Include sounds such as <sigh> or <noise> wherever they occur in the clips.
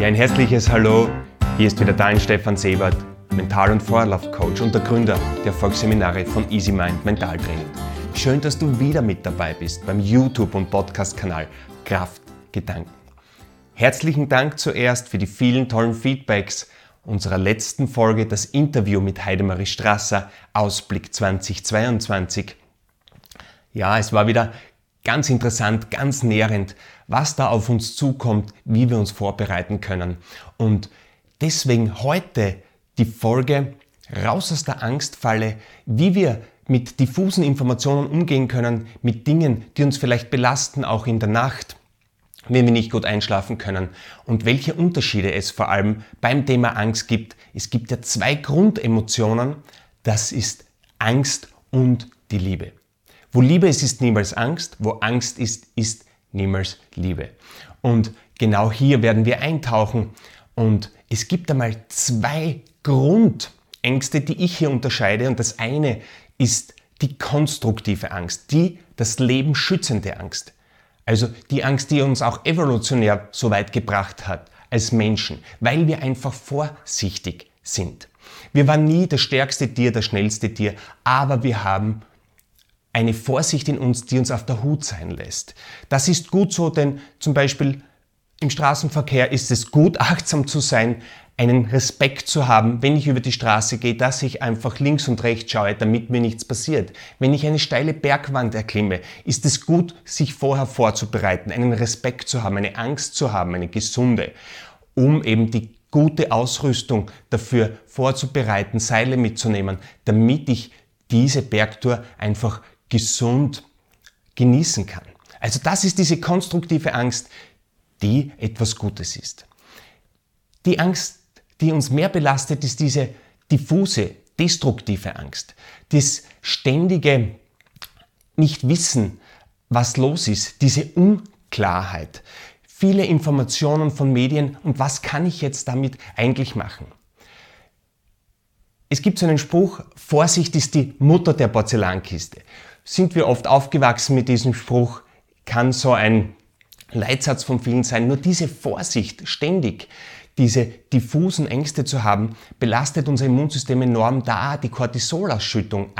Ja, ein herzliches Hallo. Hier ist wieder dein Stefan Sebert, Mental- und Vorlaufcoach und der Gründer der Volksseminare von Easy Mind Mentaltraining. Schön, dass du wieder mit dabei bist beim YouTube- und Podcast-Kanal Kraft Gedanken. Herzlichen Dank zuerst für die vielen tollen Feedbacks unserer letzten Folge, das Interview mit Heidemarie Strasser, Ausblick 2022. Ja, es war wieder ganz interessant, ganz nährend, was da auf uns zukommt, wie wir uns vorbereiten können. Und deswegen heute die Folge raus aus der Angstfalle, wie wir mit diffusen Informationen umgehen können, mit Dingen, die uns vielleicht belasten, auch in der Nacht, wenn wir nicht gut einschlafen können und welche Unterschiede es vor allem beim Thema Angst gibt. Es gibt ja zwei Grundemotionen, das ist Angst und die Liebe. Wo Liebe ist, ist niemals Angst, wo Angst ist, ist niemals Liebe. Und genau hier werden wir eintauchen und es gibt einmal zwei Grundängste, die ich hier unterscheide und das eine ist die konstruktive Angst, die das Leben schützende Angst. Also die Angst, die uns auch evolutionär so weit gebracht hat als Menschen, weil wir einfach vorsichtig sind. Wir waren nie das stärkste Tier, das schnellste Tier, aber wir haben eine Vorsicht in uns, die uns auf der Hut sein lässt. Das ist gut so, denn zum Beispiel im Straßenverkehr ist es gut, <laughs> achtsam zu sein, einen Respekt zu haben, wenn ich über die Straße gehe, dass ich einfach links und rechts schaue, damit mir nichts passiert. Wenn ich eine steile Bergwand erklimme, ist es gut, sich vorher vorzubereiten, einen Respekt zu haben, eine Angst zu haben, eine gesunde, um eben die gute Ausrüstung dafür vorzubereiten, Seile mitzunehmen, damit ich diese Bergtour einfach gesund genießen kann. Also das ist diese konstruktive Angst, die etwas Gutes ist. Die Angst die uns mehr belastet, ist diese diffuse, destruktive Angst. Das ständige Nicht-Wissen, was los ist, diese Unklarheit, viele Informationen von Medien und was kann ich jetzt damit eigentlich machen? Es gibt so einen Spruch, Vorsicht ist die Mutter der Porzellankiste. Sind wir oft aufgewachsen mit diesem Spruch, kann so ein Leitsatz von vielen sein. Nur diese Vorsicht ständig, diese diffusen Ängste zu haben, belastet unser Immunsystem enorm, da die Cortisolausschüttung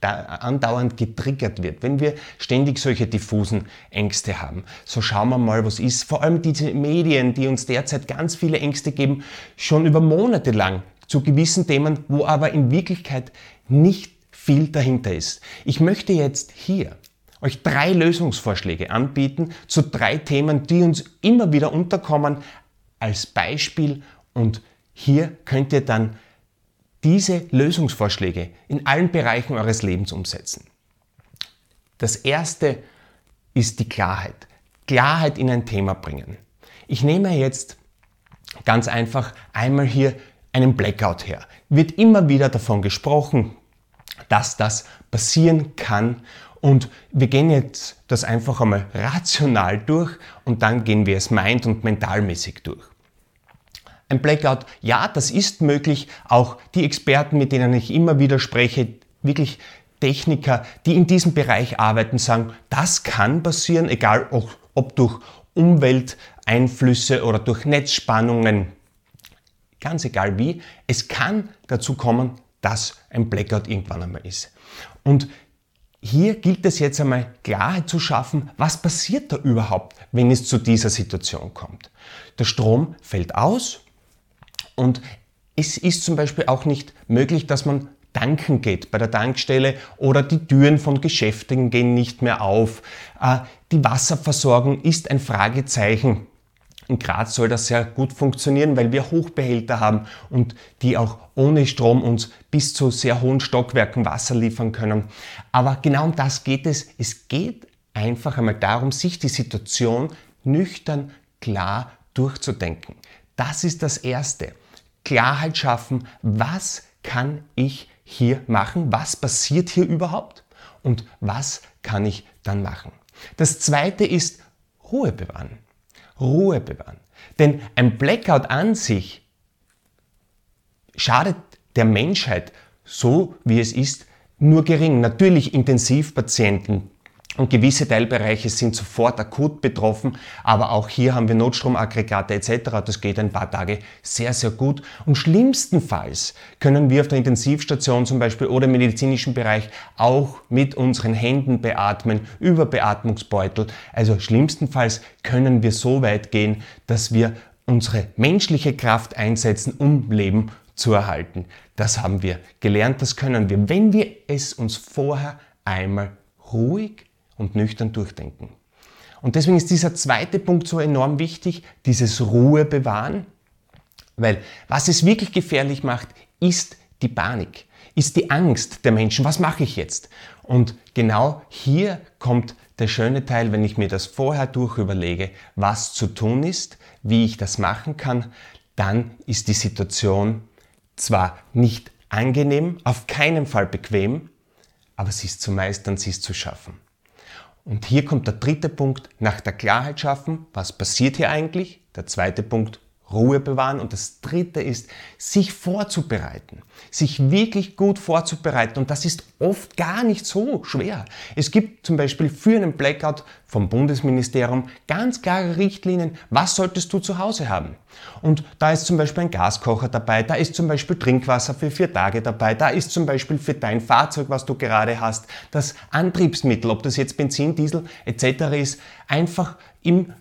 andauernd getriggert wird, wenn wir ständig solche diffusen Ängste haben. So schauen wir mal, was ist. Vor allem diese Medien, die uns derzeit ganz viele Ängste geben, schon über Monate lang zu gewissen Themen, wo aber in Wirklichkeit nicht viel dahinter ist. Ich möchte jetzt hier euch drei Lösungsvorschläge anbieten zu drei Themen, die uns immer wieder unterkommen, als Beispiel und hier könnt ihr dann diese Lösungsvorschläge in allen Bereichen eures Lebens umsetzen. Das erste ist die Klarheit. Klarheit in ein Thema bringen. Ich nehme jetzt ganz einfach einmal hier einen Blackout her. Wird immer wieder davon gesprochen, dass das passieren kann und wir gehen jetzt das einfach einmal rational durch und dann gehen wir es mind- und mentalmäßig durch. Ein Blackout, ja, das ist möglich. Auch die Experten, mit denen ich immer wieder spreche, wirklich Techniker, die in diesem Bereich arbeiten, sagen, das kann passieren, egal ob durch Umwelteinflüsse oder durch Netzspannungen, ganz egal wie. Es kann dazu kommen, dass ein Blackout irgendwann einmal ist. Und hier gilt es jetzt einmal Klarheit zu schaffen, was passiert da überhaupt, wenn es zu dieser Situation kommt. Der Strom fällt aus und es ist zum Beispiel auch nicht möglich, dass man tanken geht bei der Tankstelle oder die Türen von Geschäften gehen nicht mehr auf. Äh, die Wasserversorgung ist ein Fragezeichen. In Graz soll das sehr gut funktionieren, weil wir Hochbehälter haben und die auch ohne Strom uns bis zu sehr hohen Stockwerken Wasser liefern können. Aber genau um das geht es. Es geht einfach einmal darum, sich die Situation nüchtern, klar durchzudenken. Das ist das Erste. Klarheit schaffen, was kann ich hier machen, was passiert hier überhaupt und was kann ich dann machen. Das Zweite ist Ruhe bewahren. Ruhe bewahren. Denn ein Blackout an sich schadet der Menschheit so, wie es ist, nur gering. Natürlich Intensivpatienten, und gewisse Teilbereiche sind sofort akut betroffen, aber auch hier haben wir Notstromaggregate etc. Das geht ein paar Tage sehr, sehr gut. Und schlimmstenfalls können wir auf der Intensivstation zum Beispiel oder im medizinischen Bereich auch mit unseren Händen beatmen, über Beatmungsbeutel. Also schlimmstenfalls können wir so weit gehen, dass wir unsere menschliche Kraft einsetzen, um Leben zu erhalten. Das haben wir gelernt, das können wir, wenn wir es uns vorher einmal ruhig und nüchtern durchdenken. Und deswegen ist dieser zweite Punkt so enorm wichtig, dieses Ruhe bewahren, weil was es wirklich gefährlich macht, ist die Panik, ist die Angst der Menschen. Was mache ich jetzt? Und genau hier kommt der schöne Teil, wenn ich mir das vorher durch überlege, was zu tun ist, wie ich das machen kann, dann ist die Situation zwar nicht angenehm, auf keinen Fall bequem, aber sie ist zu meistern, sie ist zu schaffen. Und hier kommt der dritte Punkt, nach der Klarheit schaffen, was passiert hier eigentlich? Der zweite Punkt, Ruhe bewahren. Und das dritte ist, sich vorzubereiten. Sich wirklich gut vorzubereiten. Und das ist oft gar nicht so schwer. Es gibt zum Beispiel für einen Blackout vom Bundesministerium ganz klare Richtlinien, was solltest du zu Hause haben. Und da ist zum Beispiel ein Gaskocher dabei, da ist zum Beispiel Trinkwasser für vier Tage dabei, da ist zum Beispiel für dein Fahrzeug, was du gerade hast, das Antriebsmittel, ob das jetzt Benzin, Diesel etc. ist, einfach im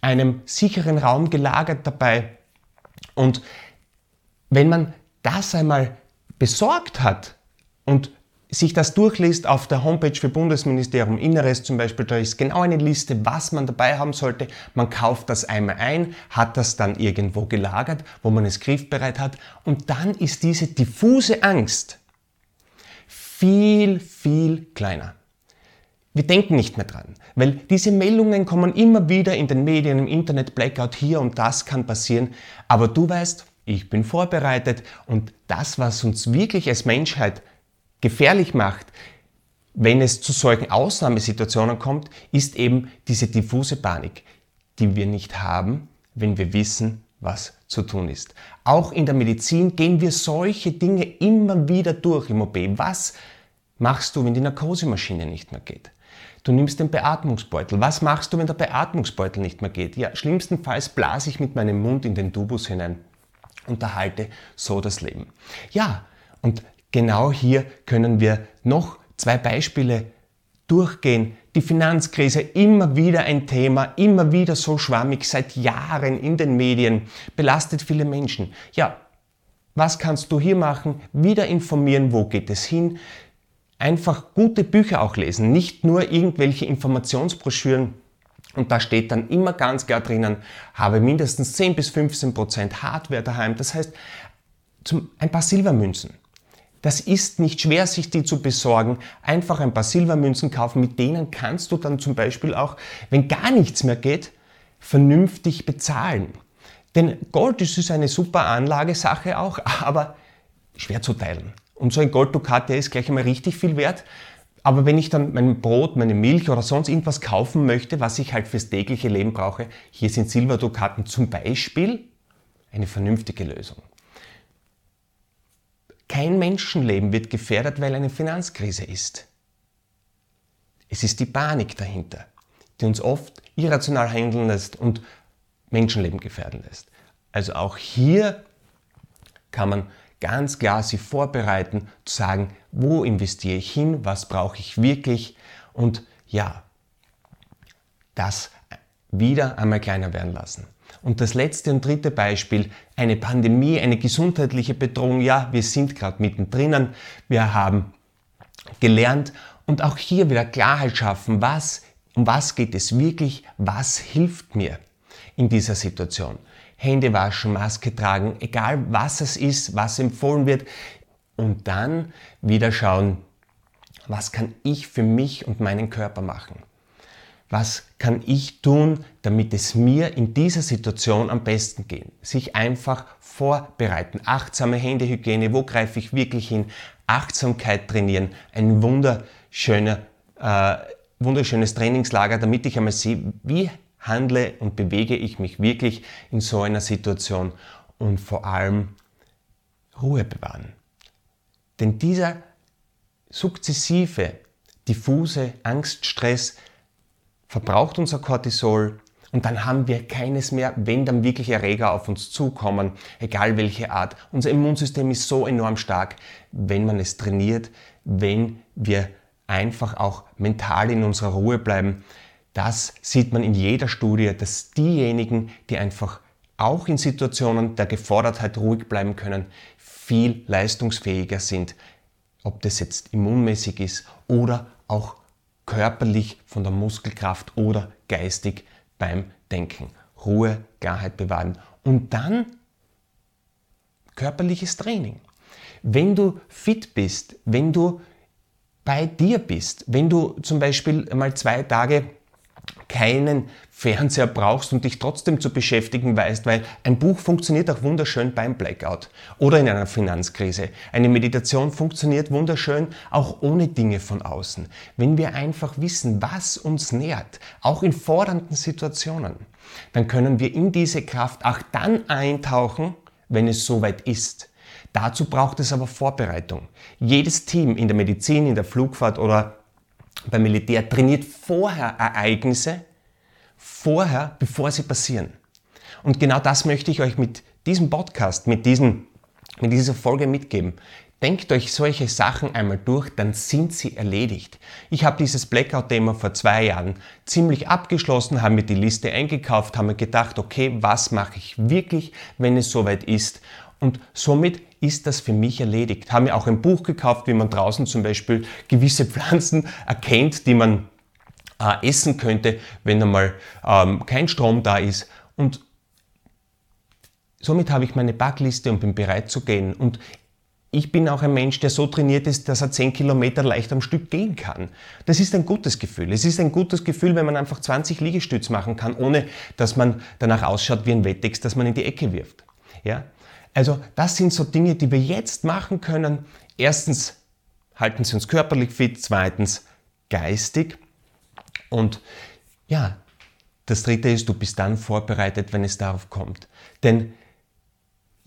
einem sicheren Raum gelagert dabei. Und wenn man das einmal besorgt hat und sich das durchliest auf der Homepage für Bundesministerium Inneres zum Beispiel, da ist genau eine Liste, was man dabei haben sollte. Man kauft das einmal ein, hat das dann irgendwo gelagert, wo man es griffbereit hat und dann ist diese diffuse Angst viel, viel kleiner. Wir denken nicht mehr dran, weil diese Meldungen kommen immer wieder in den Medien, im Internet, Blackout hier und das kann passieren. Aber du weißt, ich bin vorbereitet und das, was uns wirklich als Menschheit gefährlich macht, wenn es zu solchen Ausnahmesituationen kommt, ist eben diese diffuse Panik, die wir nicht haben, wenn wir wissen, was zu tun ist. Auch in der Medizin gehen wir solche Dinge immer wieder durch im OP. Was machst du, wenn die Narkosemaschine nicht mehr geht? Du nimmst den Beatmungsbeutel. Was machst du, wenn der Beatmungsbeutel nicht mehr geht? Ja, schlimmstenfalls blase ich mit meinem Mund in den Tubus hinein und erhalte so das Leben. Ja, und genau hier können wir noch zwei Beispiele durchgehen. Die Finanzkrise immer wieder ein Thema, immer wieder so schwammig, seit Jahren in den Medien, belastet viele Menschen. Ja, was kannst du hier machen? Wieder informieren, wo geht es hin? Einfach gute Bücher auch lesen, nicht nur irgendwelche Informationsbroschüren. Und da steht dann immer ganz klar drinnen, habe mindestens 10 bis 15 Prozent Hardware daheim. Das heißt, zum, ein paar Silbermünzen. Das ist nicht schwer, sich die zu besorgen. Einfach ein paar Silbermünzen kaufen. Mit denen kannst du dann zum Beispiel auch, wenn gar nichts mehr geht, vernünftig bezahlen. Denn Gold ist eine super Anlagesache auch, <laughs> aber schwer zu teilen. Und so ein Golddukat, der ist gleich einmal richtig viel wert. Aber wenn ich dann mein Brot, meine Milch oder sonst irgendwas kaufen möchte, was ich halt fürs tägliche Leben brauche, hier sind Silberdukaten zum Beispiel eine vernünftige Lösung. Kein Menschenleben wird gefährdet, weil eine Finanzkrise ist. Es ist die Panik dahinter, die uns oft irrational handeln lässt und Menschenleben gefährden lässt. Also auch hier kann man ganz klar sich vorbereiten, zu sagen, wo investiere ich hin, was brauche ich wirklich und ja, das wieder einmal kleiner werden lassen. Und das letzte und dritte Beispiel, eine Pandemie, eine gesundheitliche Bedrohung. Ja, wir sind gerade mittendrin, wir haben gelernt und auch hier wieder Klarheit schaffen, was, um was geht es wirklich, was hilft mir in dieser Situation. Hände waschen, Maske tragen, egal was es ist, was empfohlen wird. Und dann wieder schauen, was kann ich für mich und meinen Körper machen? Was kann ich tun, damit es mir in dieser Situation am besten geht? Sich einfach vorbereiten. Achtsame Händehygiene, wo greife ich wirklich hin? Achtsamkeit trainieren. Ein wunderschöner, äh, wunderschönes Trainingslager, damit ich einmal sehe, wie handle und bewege ich mich wirklich in so einer Situation und vor allem Ruhe bewahren. Denn dieser sukzessive, diffuse Angst, Stress verbraucht unser Cortisol und dann haben wir keines mehr, wenn dann wirklich Erreger auf uns zukommen, egal welche Art. Unser Immunsystem ist so enorm stark, wenn man es trainiert, wenn wir einfach auch mental in unserer Ruhe bleiben. Das sieht man in jeder Studie, dass diejenigen, die einfach auch in Situationen der Gefordertheit ruhig bleiben können, viel leistungsfähiger sind. Ob das jetzt immunmäßig ist oder auch körperlich von der Muskelkraft oder geistig beim Denken. Ruhe, Klarheit bewahren. Und dann körperliches Training. Wenn du fit bist, wenn du bei dir bist, wenn du zum Beispiel mal zwei Tage keinen Fernseher brauchst und dich trotzdem zu beschäftigen weißt, weil ein Buch funktioniert auch wunderschön beim Blackout oder in einer Finanzkrise. Eine Meditation funktioniert wunderschön auch ohne Dinge von außen. Wenn wir einfach wissen, was uns nährt, auch in fordernden Situationen, dann können wir in diese Kraft auch dann eintauchen, wenn es soweit ist. Dazu braucht es aber Vorbereitung. Jedes Team in der Medizin, in der Flugfahrt oder beim Militär trainiert vorher Ereignisse, vorher, bevor sie passieren. Und genau das möchte ich euch mit diesem Podcast, mit, diesen, mit dieser Folge mitgeben. Denkt euch solche Sachen einmal durch, dann sind sie erledigt. Ich habe dieses Blackout-Thema vor zwei Jahren ziemlich abgeschlossen, habe mir die Liste eingekauft, habe mir gedacht, okay, was mache ich wirklich, wenn es soweit ist? Und somit ist das für mich erledigt. Habe mir auch ein Buch gekauft, wie man draußen zum Beispiel gewisse Pflanzen erkennt, die man äh, essen könnte, wenn einmal ähm, kein Strom da ist. Und somit habe ich meine Backliste und bin bereit zu gehen. Und ich bin auch ein Mensch, der so trainiert ist, dass er 10 Kilometer leicht am Stück gehen kann. Das ist ein gutes Gefühl. Es ist ein gutes Gefühl, wenn man einfach 20 Liegestütz machen kann, ohne dass man danach ausschaut wie ein Wettex, das man in die Ecke wirft. Ja? Also das sind so Dinge, die wir jetzt machen können. Erstens halten sie uns körperlich fit, zweitens geistig und ja, das dritte ist, du bist dann vorbereitet, wenn es darauf kommt. Denn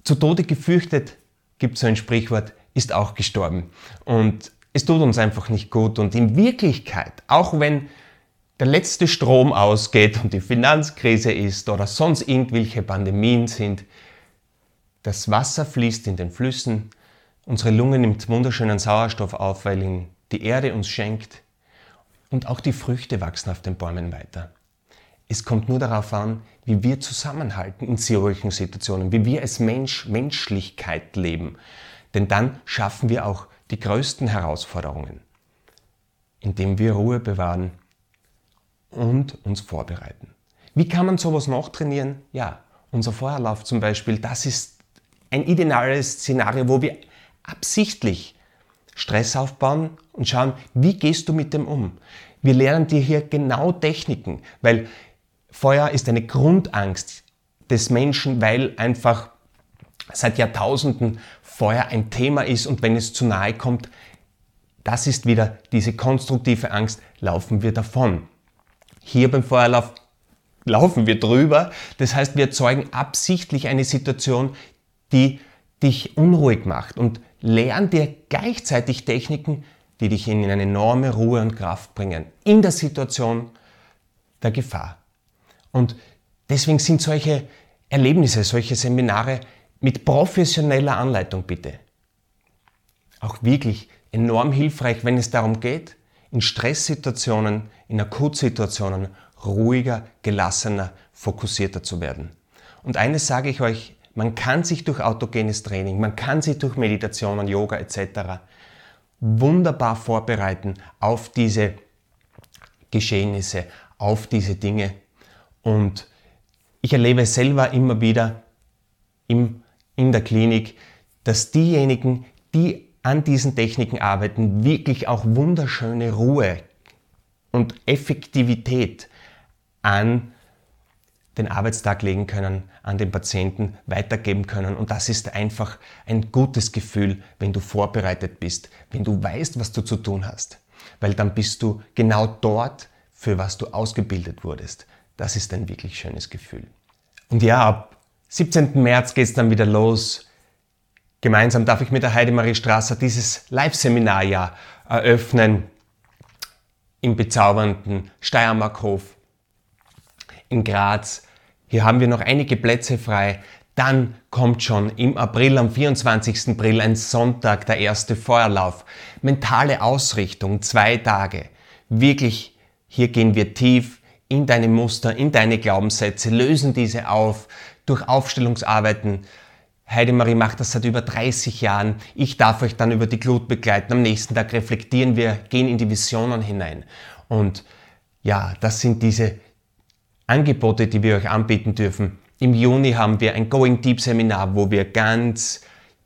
zu Tode gefürchtet, gibt es so ein Sprichwort, ist auch gestorben. Und es tut uns einfach nicht gut. Und in Wirklichkeit, auch wenn der letzte Strom ausgeht und die Finanzkrise ist oder sonst irgendwelche Pandemien sind, das Wasser fließt in den Flüssen, unsere Lunge nimmt wunderschönen Sauerstoff auf, weil ihn die Erde uns schenkt und auch die Früchte wachsen auf den Bäumen weiter. Es kommt nur darauf an, wie wir zusammenhalten in solchen Situationen, wie wir als Mensch Menschlichkeit leben. Denn dann schaffen wir auch die größten Herausforderungen, indem wir Ruhe bewahren und uns vorbereiten. Wie kann man sowas noch trainieren? Ja, unser Feuerlauf zum Beispiel, das ist ein ideales Szenario, wo wir absichtlich Stress aufbauen und schauen, wie gehst du mit dem um. Wir lernen dir hier genau Techniken, weil Feuer ist eine Grundangst des Menschen, weil einfach seit Jahrtausenden Feuer ein Thema ist und wenn es zu nahe kommt, das ist wieder diese konstruktive Angst, laufen wir davon. Hier beim Feuerlauf laufen wir drüber, das heißt, wir erzeugen absichtlich eine Situation, die dich unruhig macht und lern dir gleichzeitig Techniken, die dich in eine enorme Ruhe und Kraft bringen in der Situation der Gefahr. Und deswegen sind solche Erlebnisse, solche Seminare mit professioneller Anleitung bitte auch wirklich enorm hilfreich, wenn es darum geht, in Stresssituationen, in Akutsituationen ruhiger, gelassener, fokussierter zu werden. Und eines sage ich euch, man kann sich durch autogenes Training, man kann sich durch Meditationen, Yoga etc. wunderbar vorbereiten auf diese Geschehnisse, auf diese Dinge. Und ich erlebe selber immer wieder im, in der Klinik, dass diejenigen, die an diesen Techniken arbeiten, wirklich auch wunderschöne Ruhe und Effektivität an den Arbeitstag legen können, an den Patienten weitergeben können. Und das ist einfach ein gutes Gefühl, wenn du vorbereitet bist, wenn du weißt, was du zu tun hast. Weil dann bist du genau dort, für was du ausgebildet wurdest. Das ist ein wirklich schönes Gefühl. Und ja, ab 17. März geht es dann wieder los. Gemeinsam darf ich mit der Heidemarie Strasser dieses Live-Seminar ja eröffnen. im bezaubernden Steiermarkhof, in Graz. Hier haben wir noch einige Plätze frei. Dann kommt schon im April, am 24. April, ein Sonntag, der erste Feuerlauf. Mentale Ausrichtung, zwei Tage. Wirklich, hier gehen wir tief in deine Muster, in deine Glaubenssätze, lösen diese auf durch Aufstellungsarbeiten. Heidemarie macht das seit über 30 Jahren. Ich darf euch dann über die Glut begleiten. Am nächsten Tag reflektieren wir, gehen in die Visionen hinein. Und ja, das sind diese Angebote, die wir euch anbieten dürfen. Im Juni haben wir ein Going Deep Seminar, wo wir ganz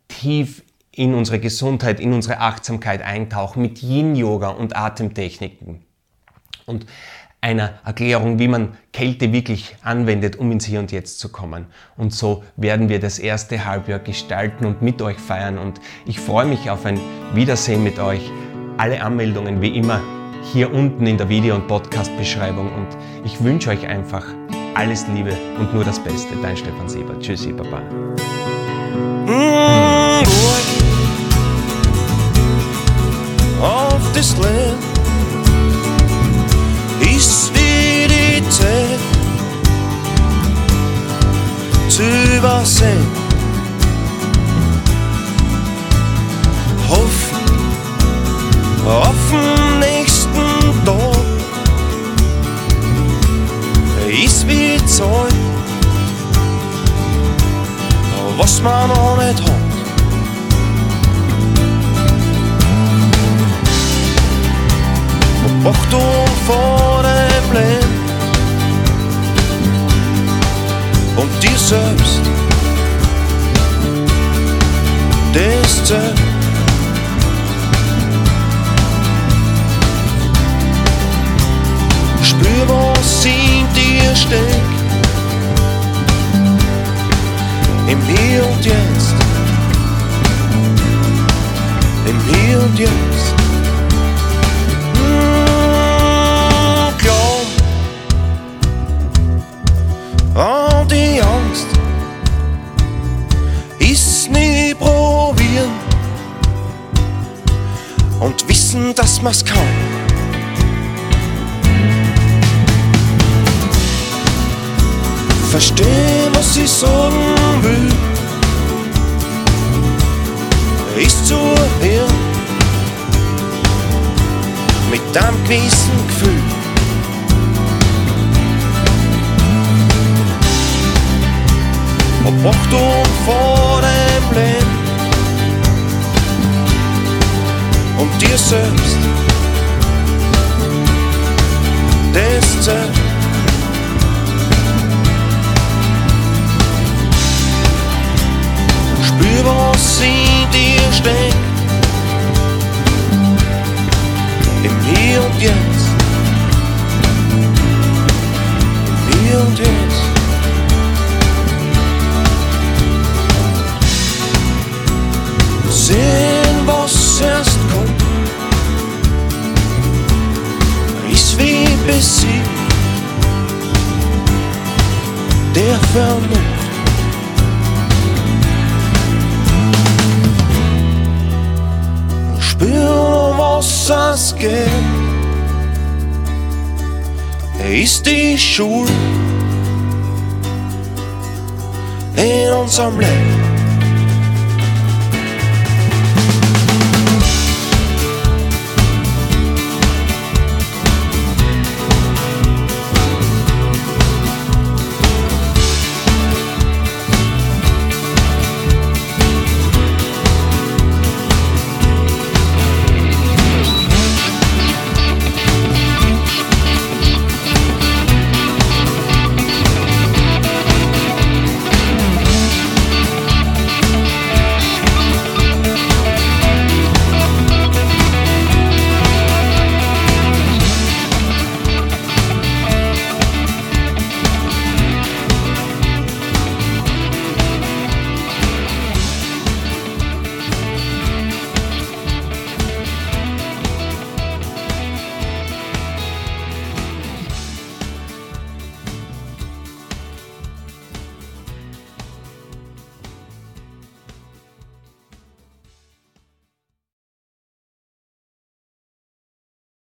tief in unsere Gesundheit, in unsere Achtsamkeit eintauchen mit Yin Yoga und Atemtechniken. Und einer Erklärung, wie man Kälte wirklich anwendet, um ins Hier und Jetzt zu kommen. Und so werden wir das erste Halbjahr gestalten und mit euch feiern. Und ich freue mich auf ein Wiedersehen mit euch. Alle Anmeldungen wie immer hier unten in der Video- und Podcast-Beschreibung. Und ich wünsche euch einfach alles Liebe und nur das Beste. Dein Stefan Sieber. Tschüssi, Baba. Mm, of this land Zählt. Spür, was in dir steckt. Im Hier und Jetzt. Im Hier und Jetzt. Kann. Versteh, was ich sagen will. Ist zu hören mit einem gewissen Gefühl. Ob Achtung vor dem Leben und dir selbst. Zählt. Spür, was in dir steckt. Im Hier und Jetzt. Vernunft. Spüren, was es geht. Ist die Schuld in unserem Leben.